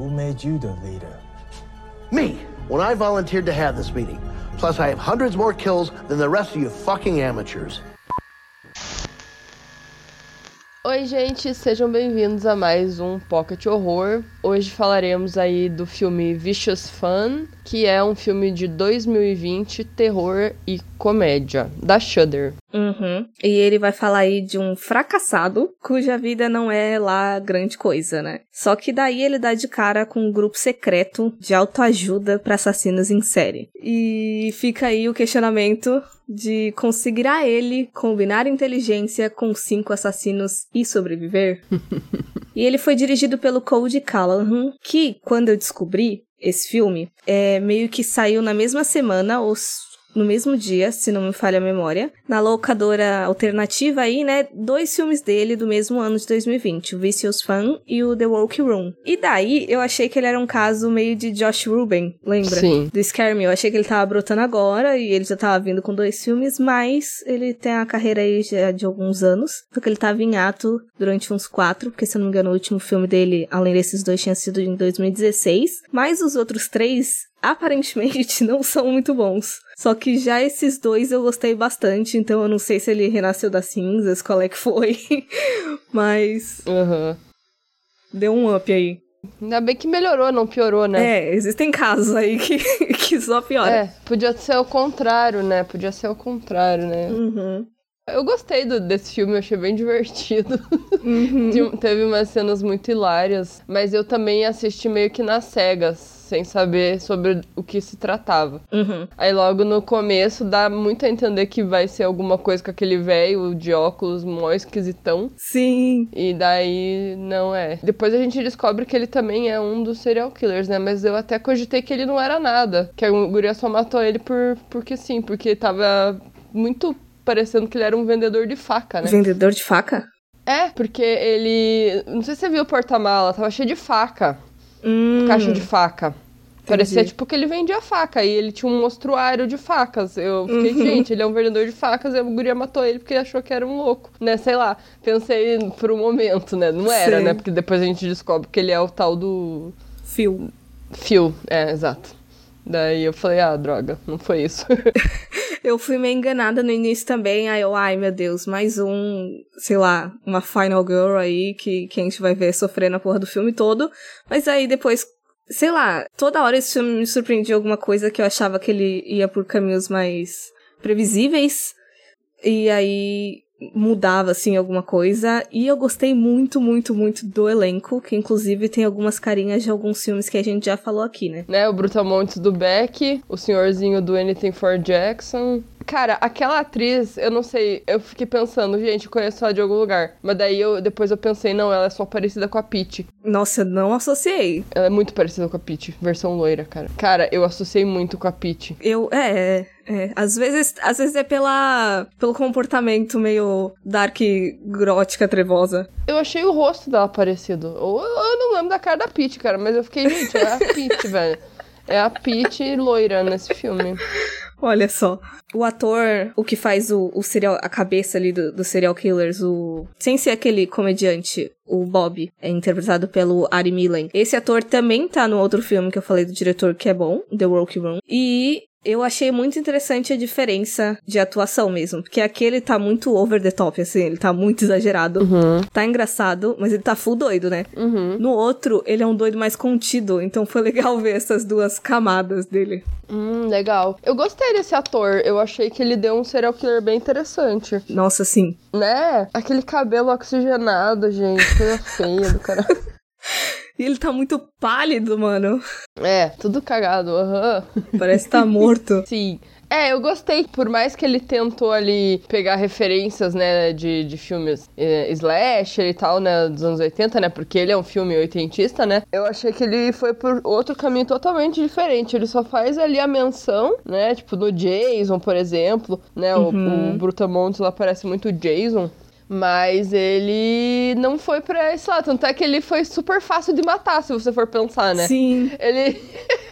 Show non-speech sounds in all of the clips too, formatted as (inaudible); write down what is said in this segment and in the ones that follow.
Who made you the leader? Me, when I volunteered to have this meeting. Plus, I have hundreds more kills than the rest of you fucking amateurs. Oi, gente, sejam bem-vindos a mais um Pocket Horror. Hoje falaremos aí do filme Vicious Fun, que é um filme de 2020, terror e comédia, da Shudder. Uhum. E ele vai falar aí de um fracassado cuja vida não é lá grande coisa, né? Só que daí ele dá de cara com um grupo secreto de autoajuda para assassinos em série. E fica aí o questionamento de conseguirá ele combinar inteligência com cinco assassinos e sobreviver? (laughs) e ele foi dirigido pelo Cody Callahan, que, quando eu descobri esse filme, é meio que saiu na mesma semana, ou no mesmo dia, se não me falha a memória, na locadora alternativa aí, né, dois filmes dele do mesmo ano de 2020, o Vicious Fun e o The Walk Room. E daí eu achei que ele era um caso meio de Josh Ruben, lembra? Sim. Do Scare Me. Eu achei que ele tava brotando agora e ele já tava vindo com dois filmes, mas ele tem a carreira aí já de alguns anos, porque ele tava em ato durante uns quatro, porque se eu não me engano o último filme dele, além desses dois, tinha sido em 2016, mas os outros três aparentemente (laughs) não são muito bons. Só que já esses dois eu gostei bastante, então eu não sei se ele renasceu das cinzas, qual é que foi. (laughs) Mas Uhum. deu um up aí. Ainda bem que melhorou, não piorou, né? É, existem casos aí que, (laughs) que só piora. É, podia ser o contrário, né? Podia ser o contrário, né? Uhum. Eu gostei do- desse filme, eu achei bem divertido. Uhum. Teve umas cenas muito hilárias, mas eu também assisti meio que nas cegas, sem saber sobre o que se tratava. Uhum. Aí logo no começo dá muito a entender que vai ser alguma coisa com aquele velho de óculos mó esquisitão. Sim. E daí não é. Depois a gente descobre que ele também é um dos serial killers, né? Mas eu até cogitei que ele não era nada. Que a guria só matou ele por, porque sim, porque tava muito parecendo que ele era um vendedor de faca, né? Vendedor de faca? É, porque ele. Não sei se você viu o porta-mala, tava cheio de faca. Hum. Caixa de faca. Parecia tipo que ele vendia faca e ele tinha um mostruário de facas. Eu fiquei, Uhum. gente, ele é um vendedor de facas e a guria matou ele porque achou que era um louco, né? Sei lá, pensei por um momento, né? Não era, Sei. né? Porque depois a gente descobre que ele é o tal do Fio. Phil. É, exato. Daí eu falei, ah, droga, não foi isso. (laughs) Eu fui meio enganada no início também, aí eu, ai meu Deus, mais um, sei lá, uma Final Girl aí que, que a gente vai ver sofrendo a porra do filme todo. Mas aí depois, sei lá, toda hora esse filme me surpreendia alguma coisa que eu achava que ele ia por caminhos mais previsíveis. E aí mudava, assim, alguma coisa. E eu gostei muito, muito, muito do elenco, que inclusive tem algumas carinhas de alguns filmes que a gente já falou aqui, né? né? O Brutamontes do Beck, o senhorzinho do Anything for Jackson. Cara, aquela atriz, eu não sei, eu fiquei pensando, gente, eu conheço ela de algum lugar. Mas daí eu depois eu pensei, não, ela é só parecida com a Peach. Nossa, não associei. Ela é muito parecida com a Peach, versão loira, cara. Cara, eu associei muito com a Peach. Eu, é, é. Às vezes, às vezes é pela, pelo comportamento meio dark, gótica, trevosa. Eu achei o rosto dela parecido. Ou eu, eu não lembro da cara da Peach, cara, mas eu fiquei, gente, é a Peach, (laughs) velho. É a Peach loira nesse filme. Olha só. O ator, o que faz o, o serial, a cabeça ali do, do serial killers, o. Sem ser aquele comediante, o Bob, é interpretado pelo Ari Millen. Esse ator também tá no outro filme que eu falei do diretor, que é bom, The Workroom. E eu achei muito interessante a diferença de atuação mesmo. Porque aquele tá muito over the top, assim, ele tá muito exagerado. Tá engraçado, mas ele tá full doido, né? Uhum. No outro, ele é um doido mais contido, então foi legal (laughs) ver essas duas camadas dele. Hum, legal. Eu gostei desse ator. Eu achei que ele deu um serial killer bem interessante. Nossa, sim. Né? Aquele cabelo oxigenado, gente. Coisa feia do cara. (laughs) E ele tá muito pálido, mano. É, tudo cagado. Aham. Parece que tá morto. (laughs) Sim. É, eu gostei, por mais que ele tentou ali pegar referências, né, de, de filmes é, slasher e tal, né, dos anos 80, né, porque ele é um filme oitentista, né, eu achei que ele foi por outro caminho totalmente diferente, ele só faz ali a menção, né, tipo no Jason, por exemplo, né, o, o Brutamontes lá parece muito Jason, mas ele não foi pra esse lado, tanto é que ele foi super fácil de matar, se você for pensar, né. Sim. Ele. (laughs)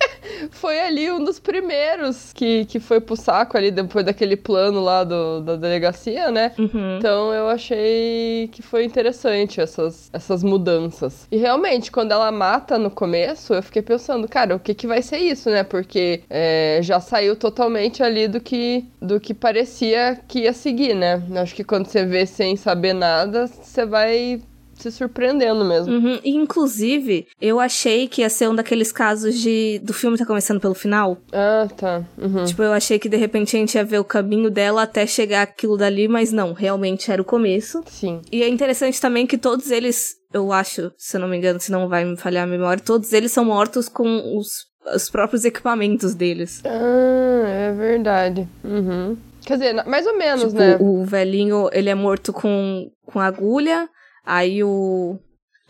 foi ali um dos primeiros que, que foi pro saco ali depois daquele plano lá do, da delegacia, né? Uhum. Então eu achei que foi interessante essas, essas mudanças. E realmente, quando ela mata no começo, eu fiquei pensando, cara, o que, que vai ser isso, né? Porque é, já saiu totalmente ali do que, do que parecia que ia seguir, né? Acho que quando você vê sem saber nada, você vai se surpreendendo mesmo. Uhum. E, Inclusive, eu achei que ia ser um daqueles casos de do filme tá começando pelo final. Ah, tá. Uhum. Tipo, eu achei que de repente a gente ia ver o caminho dela até chegar aquilo dali, mas não, realmente era o começo. Sim. E é interessante também que todos eles, eu acho, se eu não me engano, se não vai me falhar a memória, todos eles são mortos com os, os próprios equipamentos deles. Ah, é verdade. Uhum. Quer dizer, mais ou menos, Tipo, né? o velhinho, ele é morto com, com agulha, aí o,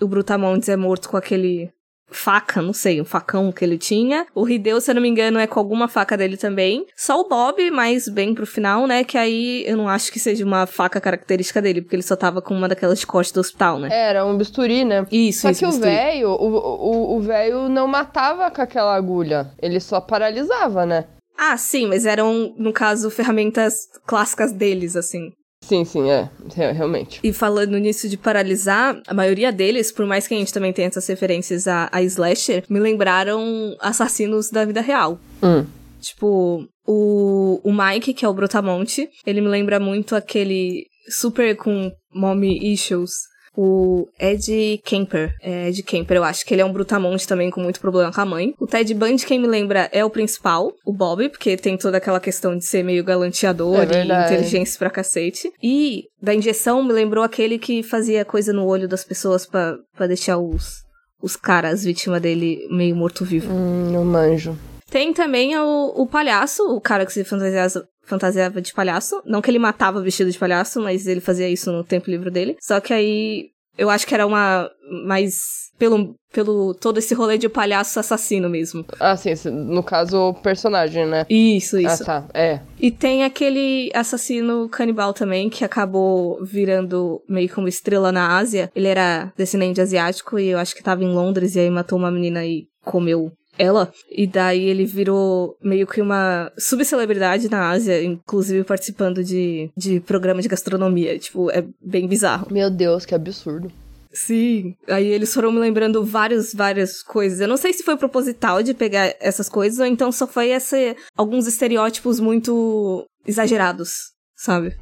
o Brutamontes é morto com aquele faca, não sei, um facão que ele tinha. O Hideo, se eu não me engano, é com alguma faca dele também. Só o Bob, mais bem pro final, né, que aí eu não acho que seja uma faca característica dele, porque ele só tava com uma daquelas corte do hospital, né? Era um bisturi, né? Isso, Só isso, que o bisturi. velho, o- o o velho não matava com aquela agulha. Ele só paralisava, né? Ah, sim, mas eram, no caso, ferramentas clássicas deles, assim. Sim, sim, é. Re- Realmente. E falando nisso de paralisar, a maioria deles, por mais que a gente também tenha essas referências a, a slasher, me lembraram assassinos da vida real. Hum. Tipo, o, o Mike, que é o Brutamonte, ele me lembra muito aquele super com mommy issues. O Ed Kemper. É Ed Kemper, eu acho que ele é um brutamonte também com muito problema com a mãe. O Ted Bundy, quem me lembra, é o principal, o Bob, porque tem toda aquela questão de ser meio galanteador É e inteligência pra cacete. E da injeção me lembrou aquele que fazia coisa no olho das pessoas pra pra deixar os, os caras, vítima dele, meio morto-vivo. Hum, não manjo. Tem também o, o palhaço, o cara que se fantasiava, fantasiava de palhaço. Não que ele matava vestido de palhaço, mas ele fazia isso no tempo livre dele. Só que aí eu acho que era uma. mais. pelo, pelo todo esse rolê de palhaço assassino mesmo. Ah, sim, no caso, o personagem, né? Isso, isso. Ah, tá. É. E tem aquele assassino canibal também, que acabou virando meio que uma estrela na Ásia. Ele era descendente asiático e eu acho que tava em Londres e aí matou uma menina e comeu ela. E daí ele virou meio que uma subcelebridade na Ásia, inclusive participando de, de programa de gastronomia. Tipo, é bem bizarro. Meu Deus, que absurdo. Sim. Aí eles foram me lembrando várias, várias coisas. Eu não sei se foi proposital de pegar essas coisas ou então só foi esse, alguns estereótipos muito exagerados, sabe?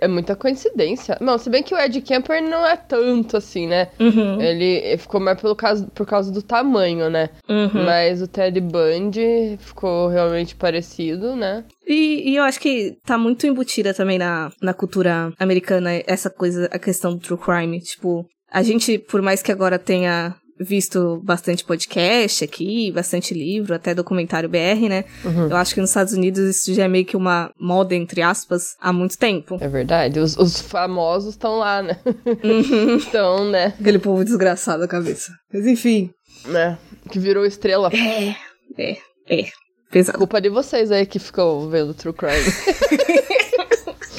É muita coincidência. Não, se bem que o Ed Kemper não é tanto assim, né? Uhum. Ele ficou mais pelo caso, por causa do tamanho, né? Uhum. Mas o Ted Bundy ficou realmente parecido, né? E, e eu acho que tá muito embutida também na, na cultura americana essa coisa, a questão do true crime. Tipo, a gente, por mais que agora tenha visto bastante podcast aqui, bastante livro, até documentário BR, né? Eu acho que nos Estados Unidos isso já é meio que uma moda, entre aspas, há muito tempo. É verdade. Os, os famosos estão lá, né? (laughs) Então, né? Aquele povo desgraçado da cabeça. Mas enfim. né? Que virou estrela. É, é, é. Pesado. Culpa de vocês aí que ficam vendo True Crime. (laughs)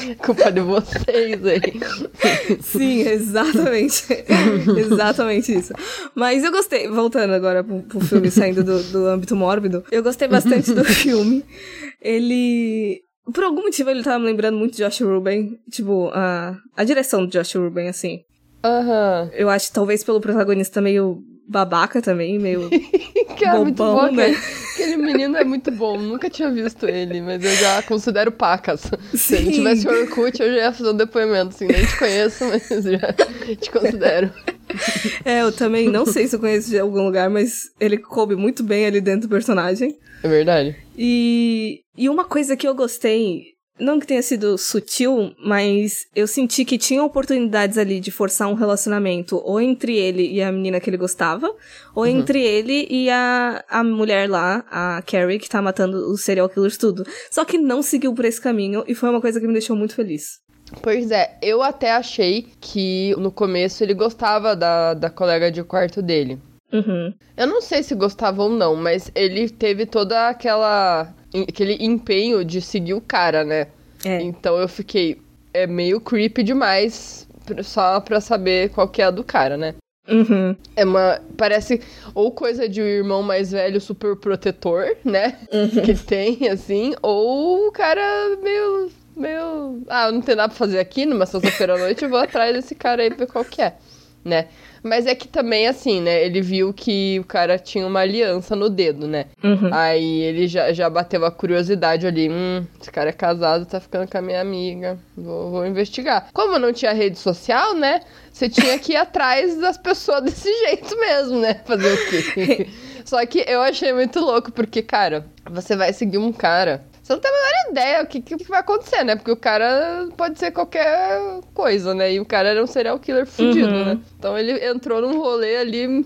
(laughs) Culpa de vocês aí. Sim, exatamente. (laughs) exatamente isso. Mas eu gostei, voltando agora pro, pro filme, saindo do, do âmbito mórbido, eu gostei bastante do (laughs) filme. Ele. Por algum motivo ele tava me lembrando muito de Josh Ruben. Tipo, a, a direção do Josh Ruben, assim. Aham. Eu acho que talvez pelo protagonista meio babaca também, meio. Cara, é muito bom. né? Aquele, menino é muito bom. Nunca tinha visto ele, mas eu já considero pacas. Se ele Sim. tivesse o Orkut, eu já ia fazer um depoimento. Assim, nem te conheço, mas já te considero. É, eu também não sei se eu conheço de algum lugar, mas ele coube muito bem ali dentro do personagem. É verdade? E, e uma coisa que eu gostei, não que tenha sido sutil, mas eu senti que tinha oportunidades ali de forçar um relacionamento ou entre ele e a menina que ele gostava, ou entre ele e a, a mulher lá, a Carrie, que tá matando os serial killers tudo. Só que não seguiu por esse caminho e foi uma coisa que me deixou muito feliz. Pois é, eu até achei que no começo ele gostava da, da colega de quarto dele. Uhum. Eu não sei se gostava ou não, mas ele teve toda aquela. Aquele empenho de seguir o cara, né? É. Então eu fiquei. É meio creepy demais só pra saber qual que é a do cara, né? Uhum. É uma. Parece ou coisa de um irmão mais velho super protetor, né? Que tem, assim, ou o cara meio. meio. Ah, não tem nada pra fazer aqui numa sexta-feira à noite, eu vou atrás desse cara aí ver qual que é, né? Mas é que também, assim, né? Ele viu que o cara tinha uma aliança no dedo, né? Uhum. Aí ele já, já bateu a curiosidade ali. Hum, esse cara é casado, tá ficando com a minha amiga. Vou, vou investigar. Como não tinha rede social, né? Você tinha que ir (laughs) atrás das pessoas desse (laughs) jeito mesmo, né? Fazer o quê? (laughs) Só que eu achei muito louco, porque, cara, você vai seguir um cara. Você não tem a menor ideia o que, que vai acontecer, né? Porque o cara pode ser qualquer coisa, né? E o cara era um serial killer fudido, Uhum. né? Então ele entrou num rolê ali.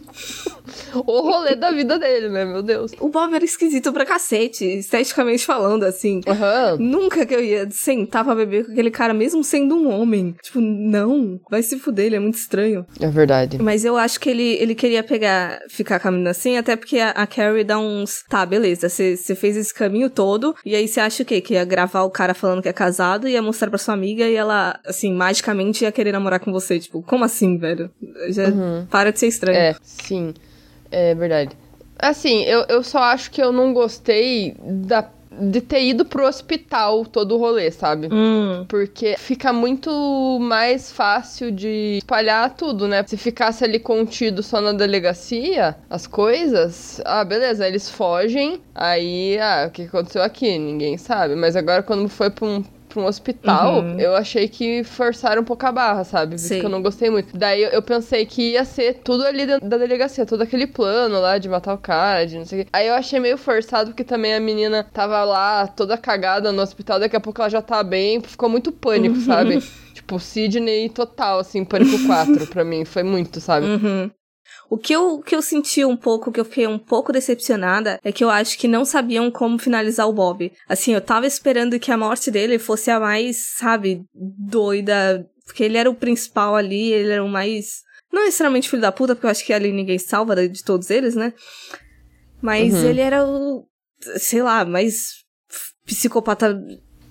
o rolê da vida dele, né? Meu Deus. O Bob era esquisito pra cacete, esteticamente falando, assim. Aham. Nunca que eu ia sentar pra beber com aquele cara, mesmo sendo um homem. Tipo, não, vai se fuder, ele é muito estranho. É verdade. Mas eu acho que ele, ele queria pegar, ficar caminhando assim, até porque a, a Carrie dá uns. Tá, beleza, você fez esse caminho todo, e aí você acha o quê? Que ia gravar o cara falando que é casado, ia mostrar pra sua amiga e ela, assim, magicamente ia querer namorar com você. Tipo, como assim, velho? Já para de ser estranho. É, sim. É verdade. Assim, eu, eu só acho que eu não gostei da, de ter ido pro hospital todo o rolê, sabe? Hum, Porque fica muito mais fácil de espalhar tudo, né? Se ficasse ali contido só na delegacia, as coisas, ah, beleza, eles fogem, aí, ah, o que aconteceu aqui? Ninguém sabe. Mas agora, quando foi pra um, pra um hospital, Uhum. eu achei que forçaram um pouco a barra, sabe? Por isso Sei. que eu não gostei muito. Daí eu, eu pensei que ia ser tudo ali dentro da delegacia, todo aquele plano lá de matar o cara, de não sei o quê. Aí eu achei meio forçado, porque também a menina tava lá toda cagada no hospital, daqui a pouco ela já tá bem, ficou muito pânico, (laughs) sabe? Tipo, Sidney total, assim, pânico 4 pra mim, foi muito, sabe? Uhum. O que eu, o que eu senti um pouco, que eu fiquei um pouco decepcionada, é que eu acho que não sabiam como finalizar o Bob. Assim, eu tava esperando que a morte dele fosse a mais, sabe, doida. Porque ele era o principal ali, ele era o mais. Não necessariamente filho da puta, porque eu acho que ali ninguém salva de todos eles, né? Mas Uhum. ele era o. Sei lá, mais psicopata.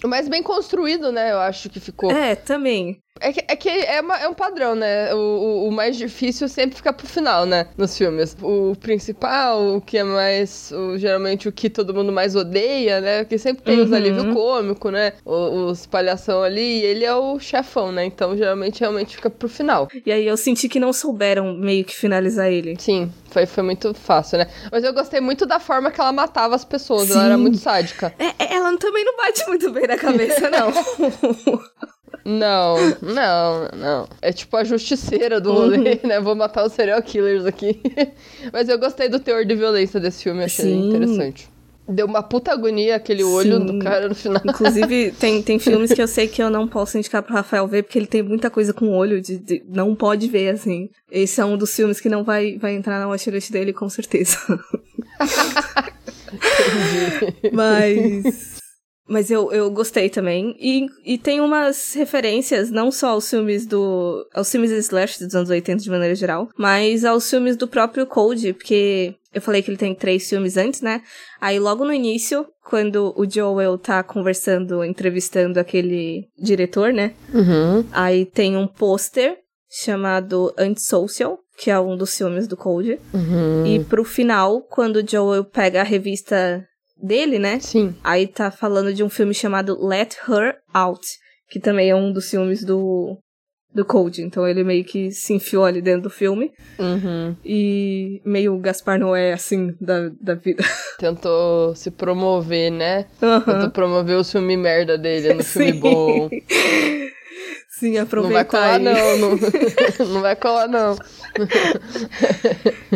Mas bem construído, né? Eu acho que ficou. É, também. É que é, que é, uma- é um padrão, né? O, o, mais difícil sempre fica pro final, né? Nos filmes. O principal, o que é mais. o- geralmente o que todo mundo mais odeia, né? Que sempre tem os Uhum. alívio cômico, né? O- Os palhação ali, e ele é o chefão, né? Então geralmente realmente fica pro final. E aí eu senti que não souberam meio que finalizar ele. Sim, foi, foi muito fácil, né? Mas eu gostei muito da forma que ela matava as pessoas. Ela Sim. era muito sádica. É, é- ela também não bate muito bem na cabeça, não. (laughs) Não, não, não. É tipo a justiceira do rolê, né? Vou matar os serial killers aqui. (laughs) Mas eu gostei do teor de violência desse filme, achei Sim. interessante. Deu uma puta agonia aquele olho Sim. do cara no final. Inclusive, (laughs) tem, tem filmes que eu sei que eu não posso indicar pro Rafael ver, porque ele tem muita coisa com olho, de, de- não pode ver, assim. Esse é um dos filmes que não vai, vai entrar na watchlist dele, com certeza. (laughs) Mas. Mas eu, eu gostei também. E, e tem umas referências, não só aos filmes do. aos filmes slash dos anos 80 de maneira geral, mas aos filmes do próprio Code, porque eu falei que ele tem três filmes antes, né? Aí logo no início, quando o Joel tá conversando, entrevistando aquele diretor, né? Uhum. Aí tem um pôster chamado Antisocial, que é um dos filmes do Code. Uhum. E pro final, quando o Joel pega a revista dele, né? Sim. Aí tá falando de um filme chamado Let Her Out, que também é um dos filmes do, do Code. Então ele meio que se enfiou ali dentro do filme. Uhum. E meio Gaspar Noé, assim, da, da vida. (laughs) Tentou se promover, né? Aham. Tentou promover o filme merda dele no filme bom. (laughs) Sim, Não aproveitar vai colar, aí. não. Não, (laughs) não vai colar, não.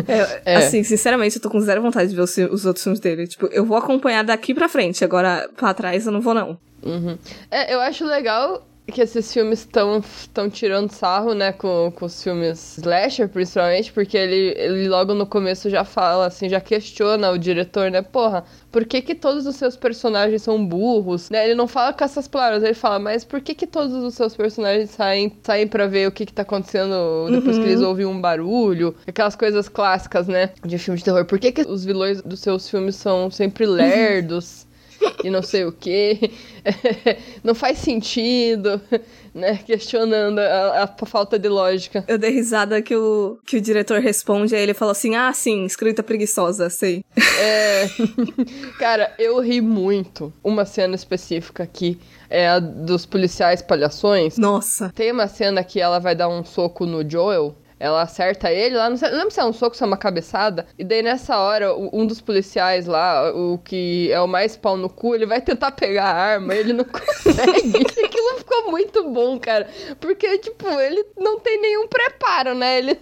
É, É. Assim, sinceramente, eu tô com zero vontade de ver os, os outros filmes dele. Tipo, eu vou acompanhar daqui pra frente, agora pra trás eu não vou, não. Uhum. É, eu acho legal que esses filmes estão tão tirando sarro, né, com, com os filmes slasher, principalmente, porque ele, ele logo no começo já fala, assim, já questiona o diretor, né, porra, por que que todos os seus personagens são burros, né, ele não fala com essas palavras, ele fala, mas por que que todos os seus personagens saem, saem pra ver o que que tá acontecendo depois que eles ouvem um barulho, aquelas coisas clássicas, né, de filme de terror, por que que os vilões dos seus filmes são sempre lerdos, e não sei o que. (laughs) não faz sentido, né? Questionando a, a, falta de lógica. Eu dei risada que o, que o diretor responde, aí ele falou assim: ah, sim, escrita preguiçosa, sei. É. Cara, eu ri muito. Uma cena específica aqui é a dos policiais palhações. Nossa. Tem uma cena que ela vai dar um soco no Joel ela acerta ele lá, não, sei, não lembro se é um soco, se é uma cabeçada. E daí nessa hora, um dos policiais lá, o que é o mais pau no cu, ele vai tentar pegar a arma ele não (laughs) consegue. Aquilo ficou muito bom, cara. Porque, tipo, ele não tem nenhum preparo, né? Ele.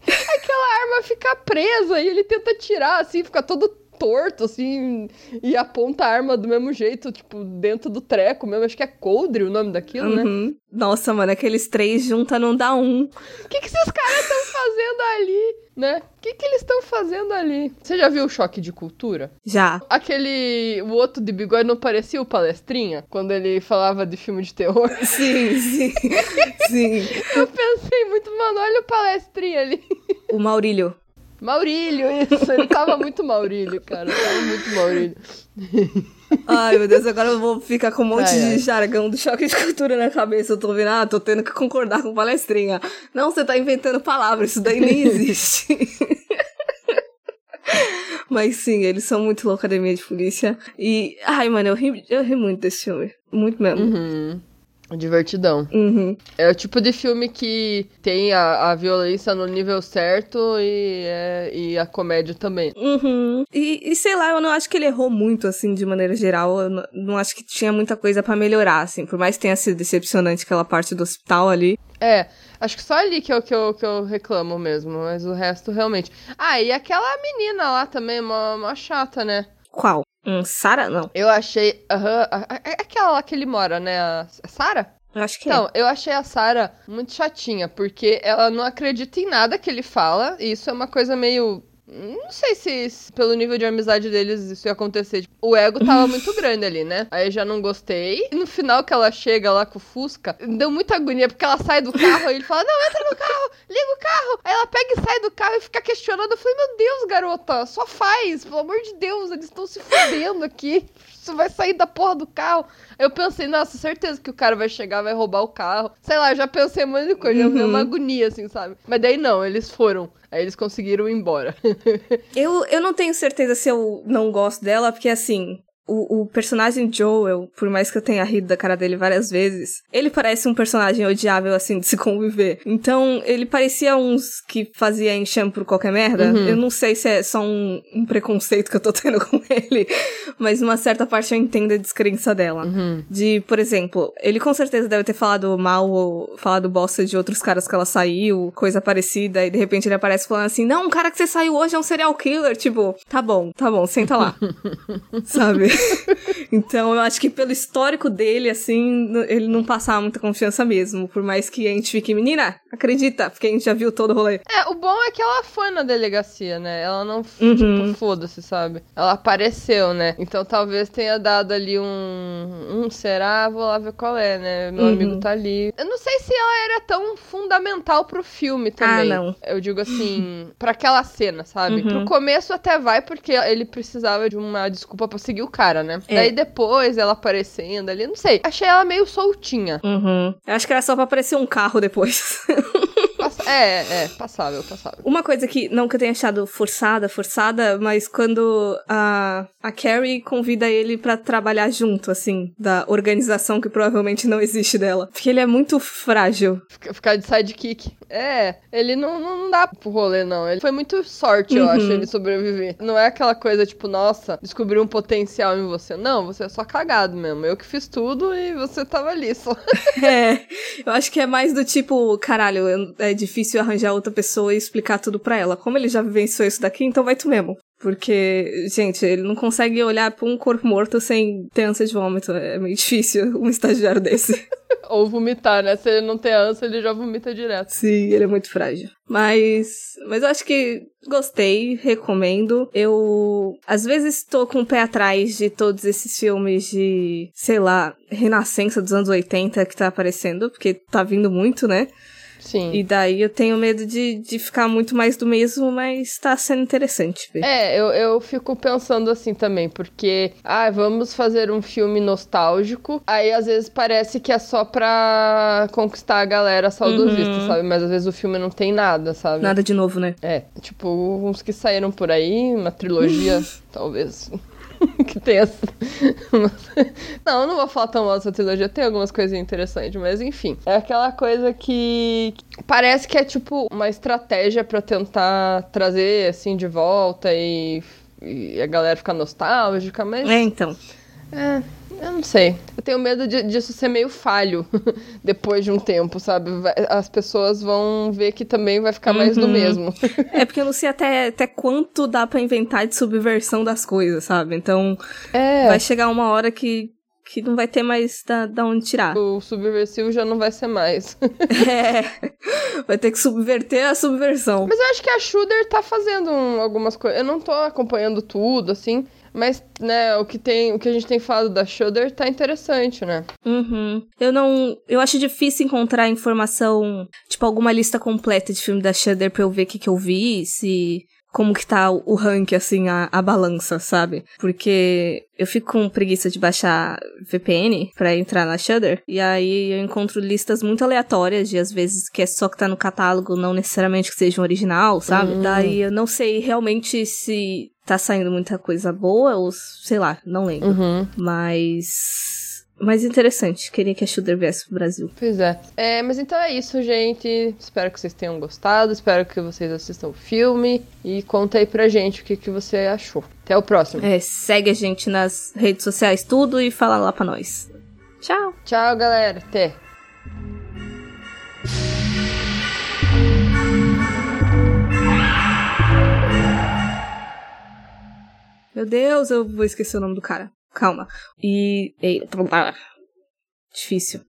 (laughs) Aquela arma fica presa e ele tenta tirar, assim, fica todo torto, assim, e aponta a arma do mesmo jeito, tipo, dentro do treco mesmo. Acho que é coldre o nome daquilo, né? uhum. né? Nossa, mano, aqueles três junta não dá um. O que, que esses caras estão fazendo ali, né? O que, que eles estão fazendo ali? Você já viu o choque de cultura? Já. Aquele. O outro de bigode não parecia o palestrinha? Quando ele falava de filme de terror? (laughs) Sim, sim. (laughs) sim. Eu pensei muito, mano, olha o palestrinha ali. O Maurílio. Maurílio, isso. Ele tava muito Maurílio, cara. Tava muito Maurílio. Ai, meu Deus, agora eu vou ficar com um monte de jargão do choque de cultura na cabeça. Eu tô vendo, ah, tô tendo que concordar com palestrinha. Não, você tá inventando palavras, isso daí nem existe. (laughs) Mas sim, eles são muito louca academia de polícia. E, ai, mano, eu ri, eu ri muito desse filme. Muito mesmo. Uhum. Divertidão. Uhum. É o tipo de filme que tem a, a violência no nível certo e, é, e a comédia também. Uhum. E, e, sei lá, eu não acho que ele errou muito, assim, de maneira geral. Eu não, não acho que tinha muita coisa para melhorar, assim. Por mais que tenha sido decepcionante aquela parte do hospital ali. É, acho que só ali que eu, que eu, que eu reclamo mesmo, mas o resto realmente. Ah, e aquela menina lá também, uma, uma chata, né? Qual? Um Sara, não. Eu achei. Aham. Uh -huh, é aquela lá que ele mora, né? A Sara? Eu acho que então, é. eu achei a Sara muito chatinha, porque ela não acredita em nada que ele fala, e isso é uma coisa meio não sei se, pelo nível de amizade deles isso ia acontecer. Tipo, o ego tava (laughs) muito grande ali, né? Aí já não gostei. E no final que ela chega lá com o Fusca, deu muita agonia, porque ela sai do carro e ele fala: Não, entra no carro, liga o carro. Aí ela pega e sai do carro e fica questionando. Eu falei: Meu Deus, garota, só faz, pelo amor de Deus, eles estão se fudendo aqui. Vai sair da porra do carro. Eu pensei, nossa, certeza que o cara vai chegar, vai roubar o carro. Sei lá, já pensei um monte de coisa, uhum. já uma agonia, assim, sabe? Mas daí não, eles foram. Aí eles conseguiram ir embora. (laughs) eu, eu não tenho certeza se eu não gosto dela, porque assim, o, o, personagem Joel, por mais que eu tenha rido da cara dele várias vezes, ele parece um personagem odiável, assim, de se conviver. Então, ele parecia uns que fazia enxame por qualquer merda. Uhum. Eu não sei se é só um, um, preconceito que eu tô tendo (laughs) com ele, mas numa certa parte eu entendo a descrença dela. Uhum. De, por exemplo, ele com certeza deve ter falado mal ou falado bosta de outros caras que ela saiu, coisa parecida, e de repente ele aparece falando assim: Não, o cara que você saiu hoje é um serial killer. Tipo, tá bom, tá bom, senta lá. (laughs) Sabe? (laughs) então eu acho que pelo histórico dele, assim, ele não passava muita confiança mesmo. Por mais que a gente fique, menina, acredita, porque a gente já viu todo o rolê. É, o bom é que ela foi na delegacia, né? Ela não, uhum. tipo, foda-se, sabe? Ela apareceu, né? Então talvez tenha dado ali um. Um será? Vou lá ver qual é, né? Meu uhum. amigo tá ali. Eu não sei se ela era tão fundamental pro filme também. Ah, não. Eu digo assim, para aquela cena, sabe? Uhum. Pro começo até vai, porque ele precisava de uma desculpa pra seguir o cara cara, né? É. Daí depois ela aparecendo ali, não sei. Achei ela meio soltinha. Uhum. Acho que era só pra aparecer um carro depois. (laughs) É, é, passável, passável. Uma coisa que não que eu tenha achado forçada, forçada, mas quando a, a Carrie convida ele para trabalhar junto, assim, da organização que provavelmente não existe dela. Porque ele é muito frágil. Ficar de sidekick. É, ele não, não dá pro rolê, não. Ele foi muito sorte, eu uhum. acho, ele sobreviver. Não é aquela coisa tipo, nossa, descobri um potencial em você. Não, você é só cagado mesmo. Eu que fiz tudo e você tava ali só. (laughs) é, eu acho que é mais do tipo, caralho, é difícil difícil arranjar outra pessoa e explicar tudo para ela. Como ele já vivenciou isso daqui, então vai tu mesmo. Porque, gente, ele não consegue olhar pra um corpo morto sem ter ânsia de vômito. É meio difícil um estagiário desse. (laughs) Ou vomitar, né? Se ele não tem ânsia, ele já vomita direto. Sim, ele é muito frágil. Mas, mas eu acho que gostei, recomendo. Eu, às vezes, tô com o pé atrás de todos esses filmes de, sei lá, renascença dos anos 80 que tá aparecendo, porque tá vindo muito, né? Sim. E daí eu tenho medo de, de ficar muito mais do mesmo, mas tá sendo interessante ver. É, eu, eu fico pensando assim também, porque, ah, vamos fazer um filme nostálgico, aí às vezes parece que é só pra conquistar a galera saudosista, Uhum. sabe? Mas às vezes o filme não tem nada, sabe? Nada de novo, né? É, tipo, uns que saíram por aí, uma trilogia, (laughs) talvez. (laughs) que tenha. (laughs) não, eu não vou falar tão mal dessa trilogia, tem algumas coisas interessantes, mas enfim. É aquela coisa que parece que é tipo uma estratégia pra tentar trazer assim de volta e, e a galera ficar nostálgica, mas. É, então. É, eu não sei. Eu tenho medo de- disso ser meio falho (laughs) depois de um tempo, sabe? Vai- as pessoas vão ver que também vai ficar mais do Uhum. mesmo. (laughs) É porque eu não sei até, até quanto dá pra inventar de subversão das coisas, sabe? Então É. vai chegar uma hora que, que não vai ter mais da, da onde tirar. O subversivo já não vai ser mais. (laughs) É. Vai ter que subverter a subversão. Mas eu acho que a Shooter tá fazendo um- algumas coisas. Eu não tô acompanhando tudo, assim. Mas, né, o que, tem, o que a gente tem falado da Shooter tá interessante, né? Uhum. Eu não. Eu acho difícil encontrar informação, tipo, alguma lista completa de filme da Shudder pra eu ver o que, que eu vi, se. Como que tá o rank, assim, a, a balança, sabe? Porque eu fico com preguiça de baixar VPN pra entrar na Shudder. E aí eu encontro listas muito aleatórias, de às vezes que é só que tá no catálogo, não necessariamente que seja um original, sabe? Hum. Daí eu não sei realmente se tá saindo muita coisa boa ou, sei lá, não lembro. Uhum. Mas. Mas interessante. Queria que a Shooter viesse pro Brasil. Pois é. é. Mas então é isso, gente. Espero que vocês tenham gostado. Espero que vocês assistam o filme. E conta aí pra gente o que, que você achou. Até o próximo. É, segue a gente nas redes sociais, tudo, e fala lá pra nós. Tchau! Tchau, galera. Até. Meu Deus, eu vou esquecer o nome do cara. Calma. E. e... Difícil.